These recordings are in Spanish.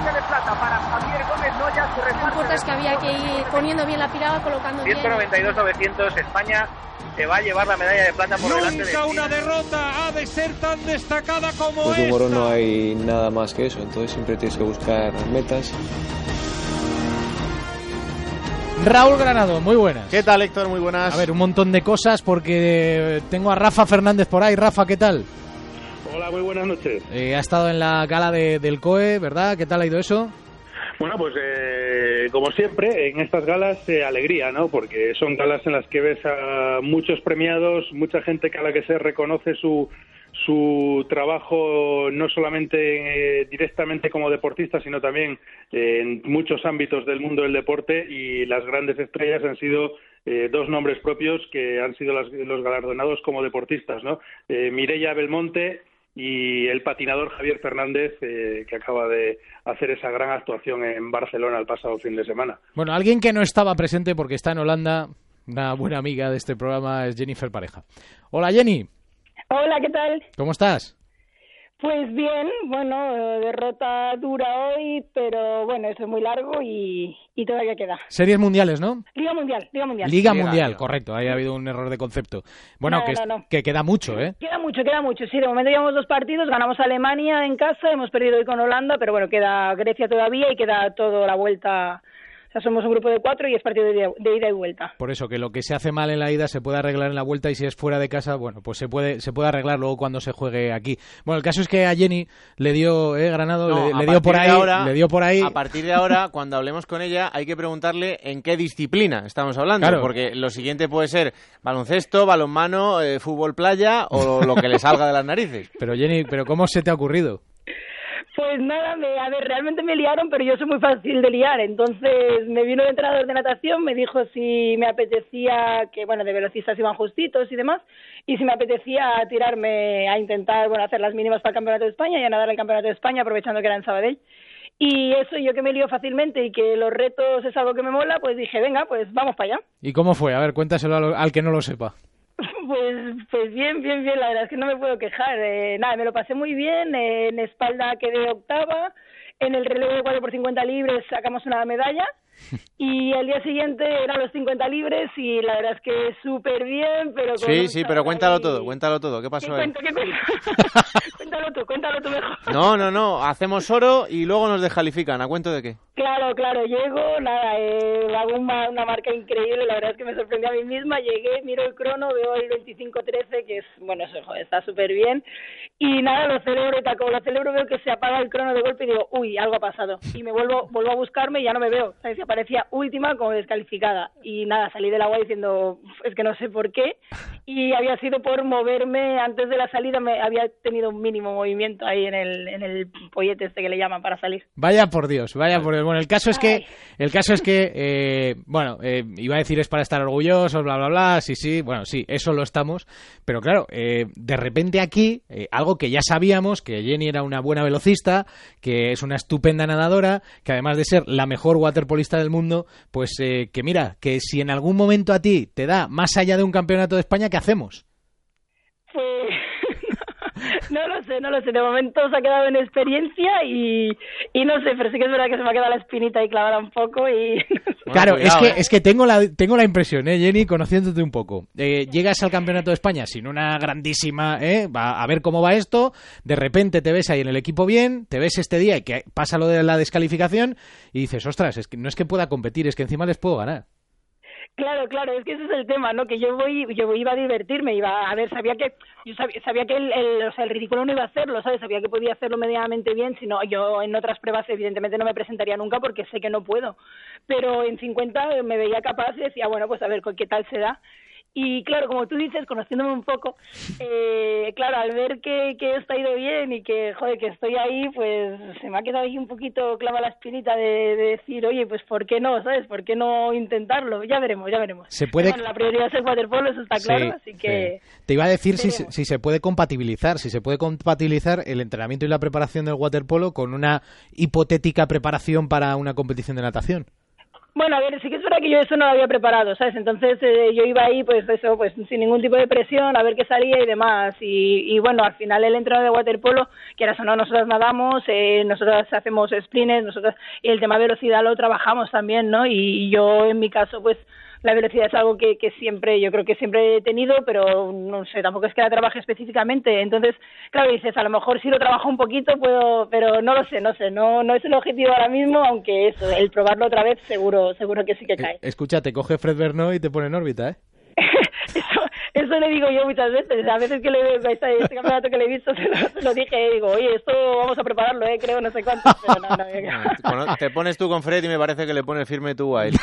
medalla de plata para Javier Gómez Noya. Se Lo importante es que había que ir poniendo bien la pirada, colocando bien. 192-900 España se va a llevar la medalla de plata por delante de Nunca una derrota ha de ser tan destacada como Pues esta. no hay nada más que eso, entonces siempre tienes que buscar metas. Raúl Granado, muy buenas. ¿Qué tal, Héctor? Muy buenas. A ver, un montón de cosas porque tengo a Rafa Fernández por ahí. Rafa, ¿qué tal? Hola, muy buenas noches. Eh, ha estado en la gala de- del COE, ¿verdad? ¿Qué tal ha ido eso? Bueno, pues eh, como siempre, en estas galas eh, alegría, ¿no? Porque son galas en las que ves a muchos premiados, mucha gente a la que se reconoce su su trabajo no solamente eh, directamente como deportista, sino también eh, en muchos ámbitos del mundo del deporte y las grandes estrellas han sido eh, dos nombres propios que han sido las- los galardonados como deportistas, ¿no? Eh, Mireia Belmonte y el patinador Javier Fernández, eh, que acaba de hacer esa gran actuación en Barcelona el pasado fin de semana. Bueno, alguien que no estaba presente porque está en Holanda, una buena amiga de este programa es Jennifer Pareja. Hola Jenny, Hola, ¿qué tal? ¿cómo estás? Pues bien, bueno, derrota dura hoy, pero bueno, eso es muy largo y, y todavía queda. Series mundiales, ¿no? Liga Mundial, Liga Mundial. Liga Liga, Mundial, correcto, ahí ha habido un error de concepto. Bueno, No, que, no, no. que queda mucho, ¿eh? Queda mucho, queda mucho. Sí, de momento llevamos dos partidos, ganamos a Alemania en casa, hemos perdido hoy con Holanda, pero bueno, queda Grecia todavía y queda toda la vuelta. O sea, somos un grupo de cuatro y es partido de, ida- de ida y vuelta. Por eso, que lo que se hace mal en la ida se puede arreglar en la vuelta y si es fuera de casa, bueno, pues se puede, se puede arreglar luego cuando se juegue aquí. Bueno, el caso es que a Jenny le dio, eh, Granado, No, le, dio por ahí, ahora- le dio por ahí. A partir de ahora, cuando hablemos con ella, hay que preguntarle en qué disciplina estamos hablando. Claro. Porque lo siguiente puede ser baloncesto, balonmano, eh, fútbol playa o lo que le salga de las narices. Pero Jenny, pero ¿cómo se te ha ocurrido? Pues nada, me, a ver, realmente me liaron, pero yo soy muy fácil de liar. Entonces me vino el entrenador de natación, me dijo si me apetecía, que bueno, de velocistas iban justitos y demás, y si me apetecía tirarme a intentar, bueno, hacer las mínimas para el Campeonato de España y a nadar el Campeonato de España, aprovechando que era en Sabadell. Y eso, yo que me lío fácilmente y que los retos es algo que me mola, pues dije, venga, pues vamos para allá. ¿Y cómo fue? A ver, cuéntaselo al, al que no lo sepa. Pues, pues bien, bien, bien, la verdad es que no me puedo quejar. Eh, nada, me lo pasé muy bien, eh, en espalda quedé octava, en el relevo de 4 por 50 libres sacamos una medalla y al día siguiente eran los 50 libres y la verdad es que súper bien, pero... con Sí, sí, pero cuéntalo todo, cuéntalo todo. ¿Qué ¿Qué pasó ahí? cuento, qué cuento? cuéntalo tú, cuéntalo tú mejor. No, no, no. Hacemos oro y luego nos descalifican. ¿A cuento de qué? Claro, claro, llego, nada, eh, hago una, una marca increíble, la verdad es que me sorprendí a mí misma, llegué, miro el crono, veo el 25-13, que es, bueno, eso, joder, está súper bien, y nada, lo celebro y tal, como lo celebro veo que se apaga el crono de golpe y digo, uy, algo ha pasado, y me vuelvo, vuelvo a buscarme y ya no me veo, ¿sabes? Y aparecía última como descalificada, y nada, salí del agua diciendo, es que no sé por qué, y había sido por moverme antes de la salida, me había tenido un mínimo movimiento ahí en el, en el pollete este que le llaman para salir. Vaya por Dios, vaya por Dios. Bueno, el caso es que, el caso es que, eh, bueno, eh, iba a decir es para estar orgullosos, bla, bla, bla, sí, sí, bueno, sí, eso lo estamos, pero claro, eh, de repente aquí, eh, algo que ya sabíamos, que Jenny era una buena velocista, que es una estupenda nadadora, que además de ser la mejor waterpolista del mundo, pues eh, que mira, que si en algún momento a ti te da más allá de un campeonato de España, ¿qué hacemos? Pues no lo sé, no lo sé. De momento se ha quedado en experiencia y, y no sé, pero sí que es verdad que se me ha quedado la espinita ahí clavada un poco y Bueno, claro, cuidado, es que ¿eh? es que tengo la tengo la impresión, eh, Jenny, conociéndote un poco. Eh, llegas al campeonato de España sin una grandísima, eh, va a ver cómo va esto. De repente te ves ahí en el equipo bien, te ves este día y que pasa lo de la descalificación y dices, ostras, es que no es que pueda competir, es que encima les puedo ganar. Claro, claro, es que ese es el tema, ¿no? Que yo voy, yo iba a divertirme, iba a ver, sabía que, yo sabía, sabía que el, el, o sea, el ridículo no iba a hacerlo, ¿sabes? Sabía que podía hacerlo medianamente bien, si no, yo en otras pruebas evidentemente no me presentaría nunca porque sé que no puedo, pero en 50 me veía capaz y decía, bueno, pues a ver qué tal se da. Y claro, como tú dices, conociéndome un poco, eh, claro, al ver que, que esto ha ido bien y que, joder, que estoy ahí, pues se me ha quedado ahí un poquito clava la espinita de, de decir, oye, pues ¿por qué no? ¿Sabes? ¿Por qué no intentarlo? Ya veremos, ya veremos. Se puede- Bueno, la prioridad es el waterpolo, eso está claro, Sí, así que... sí. Te iba a decir si, si se puede compatibilizar, si se puede compatibilizar el entrenamiento y la preparación del waterpolo con una hipotética preparación para una competición de natación. Bueno, a ver, sí que es verdad que yo eso no lo había preparado, ¿sabes? Entonces eh, yo iba ahí, pues eso, pues sin ningún tipo de presión, a ver qué salía y demás. Y, y bueno, al final el entrenador de waterpolo, que ahora no, nosotros nadamos, eh, nosotros hacemos sprints, nosotros, y el tema velocidad lo trabajamos también, ¿no? Y, y yo en mi caso, pues la velocidad es algo que, que siempre, yo creo que siempre he tenido, pero no sé, tampoco es que la trabaje específicamente. Entonces, claro, dices, a lo mejor si lo trabajo un poquito puedo, pero no lo sé, no sé, no, no es el objetivo ahora mismo, aunque eso, el probarlo otra vez seguro, seguro que sí que cae. Eh, escucha, te coge Fred Bernot y te pone en órbita, ¿eh? eso, le digo yo muchas veces. A veces que le este, este campeonato que le he visto se lo, se lo dije, digo, oye, esto vamos a prepararlo, eh, creo, no sé cuánto. Pero no, no, Bueno, te pones tú con Fred y me parece que le pones firme tú a él.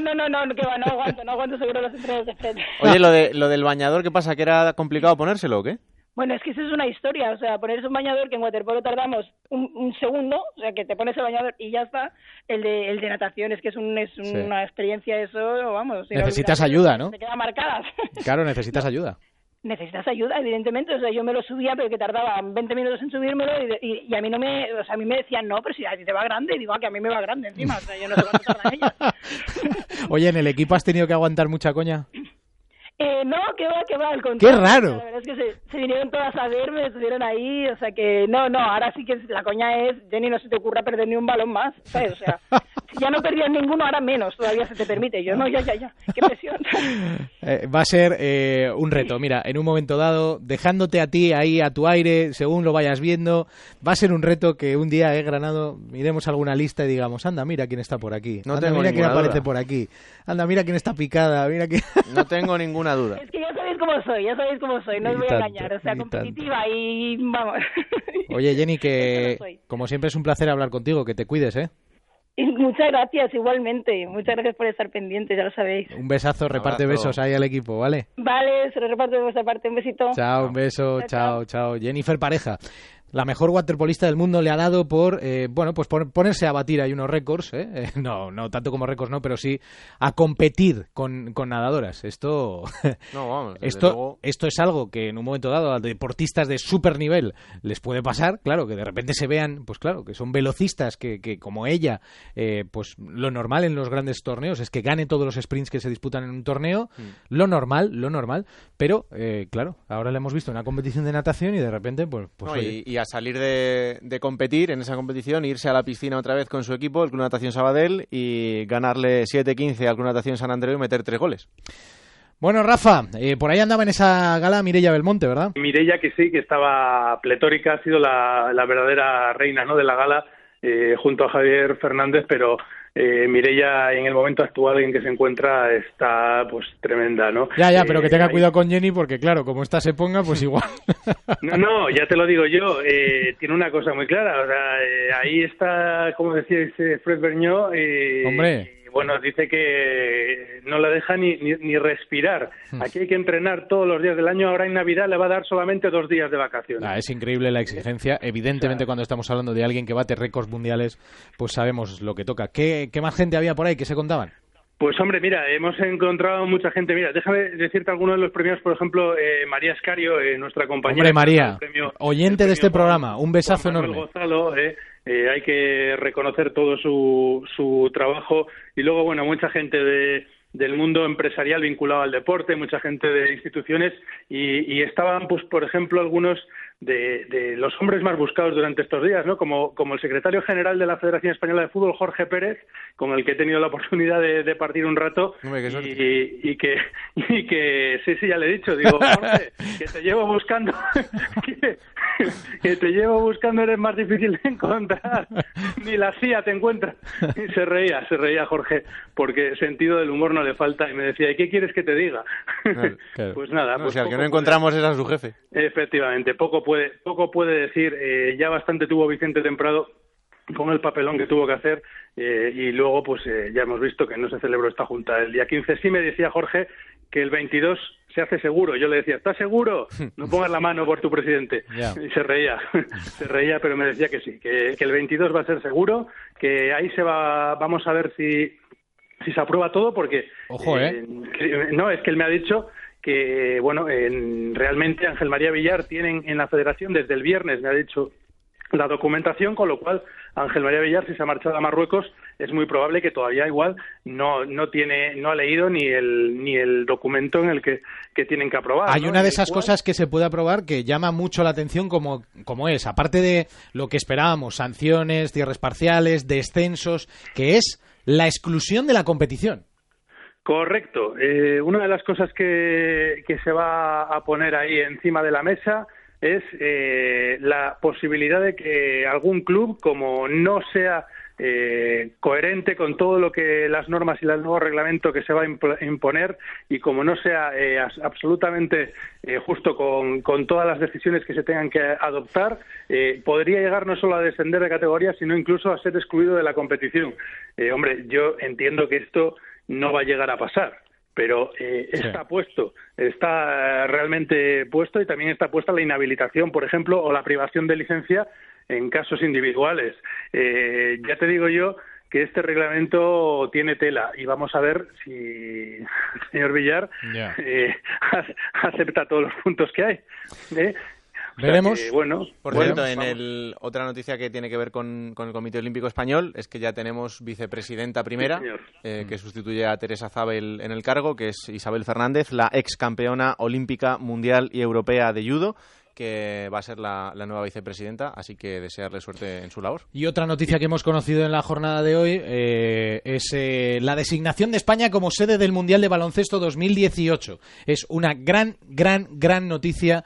no, no, no, no, que va, no aguanto, no aguanto seguro los entrenos de Fred. Oye, lo, de, lo del bañador, ¿qué pasa? ¿Que era complicado ponérselo o qué? Bueno, es que eso es una historia, o sea, ponerse un bañador que en waterpolo tardamos un, un segundo, o sea, que te pones el bañador y ya está. El de, el de natación es que es, un, es Sí. una experiencia, eso, vamos. si Necesitas ayuda, ¿no? Se quedan marcadas. Claro, necesitas ayuda. Necesitas ayuda, evidentemente. O sea, yo me lo subía, pero que tardaba 20 minutos en subírmelo y, y, y a mí no me, o sea, a mí me decían, no, pero si a ti te va grande, y digo, ah, que a mí me va grande encima, o sea, yo no sé cuánto tardan ellas. Oye, ¿en el equipo has tenido que aguantar mucha coña? Eh, no, que va, que va, al contrario. raro! La verdad es que se, se vinieron todas a verme, estuvieron ahí, o sea que no, no, ahora sí que la coña es, Jenny, no se te ocurra perder ni un balón más, ¿sabes? O sea, si ya no perdías ninguno, ahora menos, todavía se te permite. Yo no, ya, ya, ya, qué presión. Eh, va a ser eh, un reto. Mira, en un momento dado, dejándote a ti ahí a tu aire, según lo vayas viendo, va a ser un reto que un día, eh, Granado, miremos alguna lista y digamos, anda, mira quién está por aquí. No anda, tengo mira quién ninguna aparece duda. por aquí. Anda, mira quién está picada, mira quién... No tengo ninguna duda. Es que ya sabéis cómo soy, ya sabéis cómo soy, no os voy tanto, a engañar, o sea, competitiva y vamos. Oye, Jenny, que no como siempre es un placer hablar contigo, que te cuides, ¿eh? Y muchas gracias, igualmente, muchas gracias por estar pendientes, ya lo sabéis. Un besazo, reparte abrazo. besos ahí al equipo, ¿vale? Vale, se lo reparto de vuestra parte, un besito. Chao, un beso, Chao, chao, chao. Jennifer Pareja, la mejor waterpolista del mundo le ha dado por, eh, bueno, pues por ponerse a batir ahí unos récords, ¿eh? No, no tanto como récords, no, pero sí a competir con, con nadadoras. Esto, No, vamos, desde esto, luego- esto es algo que en un momento dado a deportistas de super nivel les puede pasar, claro, que de repente se vean, pues claro, que son velocistas que, que como ella, eh, pues lo normal en los grandes torneos es que gane todos los sprints que se disputan en un torneo, Mm. lo normal, lo normal, pero eh, claro, ahora le hemos visto en una competición de natación y de repente, pues, pues No, oye, y, y salir de, de competir en esa competición, irse a la piscina otra vez con su equipo, el Club Natación Sabadell, y ganarle 7-15 al Club Natación San Andreu y meter tres goles. Bueno, Rafa, eh, por ahí andaba en esa gala Mireia Belmonte, ¿verdad? Mireia que sí, que estaba pletórica, ha sido la, la verdadera reina ¿no? de la gala eh, junto a Javier Fernández, pero eh, Mireia en el momento actual en que se encuentra está pues tremenda, ¿no? Ya, ya, pero que Eh, tenga ahí- cuidado con Jenny porque claro, como esta se ponga, pues igual. No, no, ya te lo digo yo, eh, tiene una cosa muy clara, o sea, eh, ahí está, como decía ese Fred eh, Hombre. Bueno, dice que no la deja ni, ni, ni respirar. Hmm. Aquí hay que entrenar todos los días del año, ahora en Navidad le va a dar solamente dos días de vacaciones. Ah, es increíble la exigencia. Evidentemente, cuando estamos hablando de alguien que bate récords mundiales, pues sabemos lo que toca. ¿Qué, qué más gente había por ahí que se contaban? Pues hombre, mira, hemos encontrado mucha gente. Mira, déjame decirte algunos de los premios, por ejemplo, eh, María Escario, eh, nuestra compañera. Hombre, María, premio- oyente de este programa, un besazo Juan enorme. Gonzalo, eh, eh, hay que reconocer todo su, su trabajo. Y luego, bueno, mucha gente de, del mundo empresarial vinculado al deporte, mucha gente de instituciones. Y, y estaban, pues, por ejemplo, algunos de, de los hombres más buscados durante estos días, ¿no? Como, como el secretario general de la Federación Española de Fútbol, Jorge Pérez, con el que he tenido la oportunidad de, de partir un rato. Hombre, y, y que, y que, sí, sí, ya le he dicho, digo, Jorge, que te llevo buscando, que, que te llevo buscando, eres más difícil de encontrar, ni la CIA te encuentra. Y se reía, se reía Jorge, porque sentido del humor no le falta, y me decía, ¿y qué quieres que te diga? Claro, claro. Pues nada, No, pues si al que no encontramos es a su jefe. Efectivamente, poco puede, poco puede decir. eh, ya bastante tuvo Vicente Temprado con el papelón que tuvo que hacer eh, y luego pues eh, ya hemos visto que no se celebró esta junta el día 15. Sí me decía Jorge que el 22 se hace seguro. Yo le decía, ¿estás seguro? No pongas la mano por tu presidente. Y se reía, se reía, pero me decía que sí, que, que el 22 va a ser seguro, que ahí se va, vamos a ver si, si se aprueba todo, porque... Ojo, ¿eh? que- no, es que él me ha dicho que, bueno, en- realmente Ángel María Villar tienen en la federación desde el viernes, me ha dicho la documentación, con lo cual Ángel María Villar, si se ha marchado a Marruecos, es muy probable que todavía igual no, no tiene, no ha leído ni el, ni el documento en el que, que tienen que aprobar. Hay ¿no? una de esas cual- cosas que se puede aprobar que llama mucho la atención como, como es, aparte de lo que esperábamos, sanciones, cierres parciales, descensos, que es la exclusión de la competición. Correcto. Eh, una de las cosas que, que se va a poner ahí encima de la mesa es eh, la posibilidad de que algún club, como no sea eh, coherente con todo lo que las normas y el nuevo reglamento que se va a imponer y como no sea eh, absolutamente eh, justo con, con todas las decisiones que se tengan que adoptar, eh, podría llegar no solo a descender de categoría, sino incluso a ser excluido de la competición. Eh, hombre, yo entiendo que esto no va a llegar a pasar, pero eh, Sí. está puesto, está eh, realmente puesto y también está puesta la inhabilitación, por ejemplo, o la privación de licencia en casos individuales. Eh, ya te digo yo que este reglamento tiene tela y vamos a ver si el señor Villar eh, acepta todos los puntos que hay. O sea Veremos. que, bueno, Por bueno, cierto, en el, otra noticia que tiene que ver con, con el Comité Olímpico Español es que ya tenemos vicepresidenta primera, eh, que sustituye a Teresa Zabel en el cargo, que es Isabel Fernández, la ex campeona olímpica, mundial y europea de judo, que va a ser la, la nueva vicepresidenta, así que desearle suerte en su labor. Y otra noticia que hemos conocido en la jornada de hoy eh, es eh, la designación de España como sede del Mundial de Baloncesto 2018. Es una gran, gran, gran noticia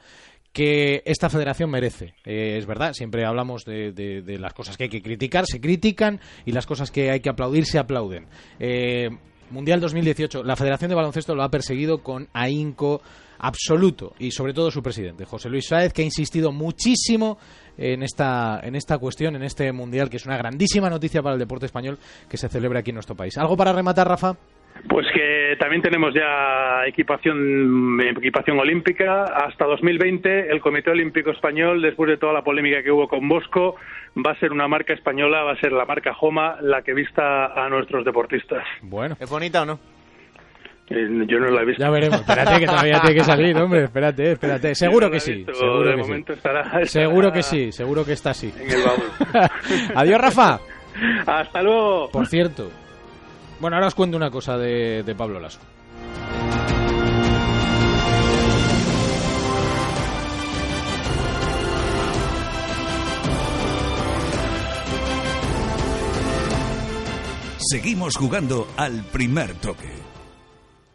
que esta federación merece. Eh, es verdad, siempre hablamos de, de- las cosas que hay que criticar, se critican, y las cosas que hay que aplaudir, se aplauden. Eh, Mundial 2018, la Federación de Baloncesto lo ha perseguido con ahínco absoluto y sobre todo su presidente, José Luis Sáez, que ha insistido muchísimo en esta, en esta cuestión, en este Mundial, que es una grandísima noticia para el deporte español que se celebra aquí en nuestro país. ¿Algo para rematar, Rafa? Pues que también tenemos ya equipación, equipación olímpica. Hasta 2020 el Comité Olímpico Español, después de toda la polémica que hubo con Bosco, va a ser una marca española, va a ser la marca Joma la que vista a nuestros deportistas. Bueno. ¿Es bonita o no? Eh, Yo no la he visto. Ya veremos, espérate que todavía tiene que salir, hombre, espérate, espérate. Seguro no que sí, visto, seguro de que sí. momento estará, estará Seguro que sí, seguro que está así. En el baúl. Adiós, Rafa. Hasta luego. Por cierto, bueno, ahora os cuento una cosa de, de Pablo Lasso. Seguimos jugando al primer toque.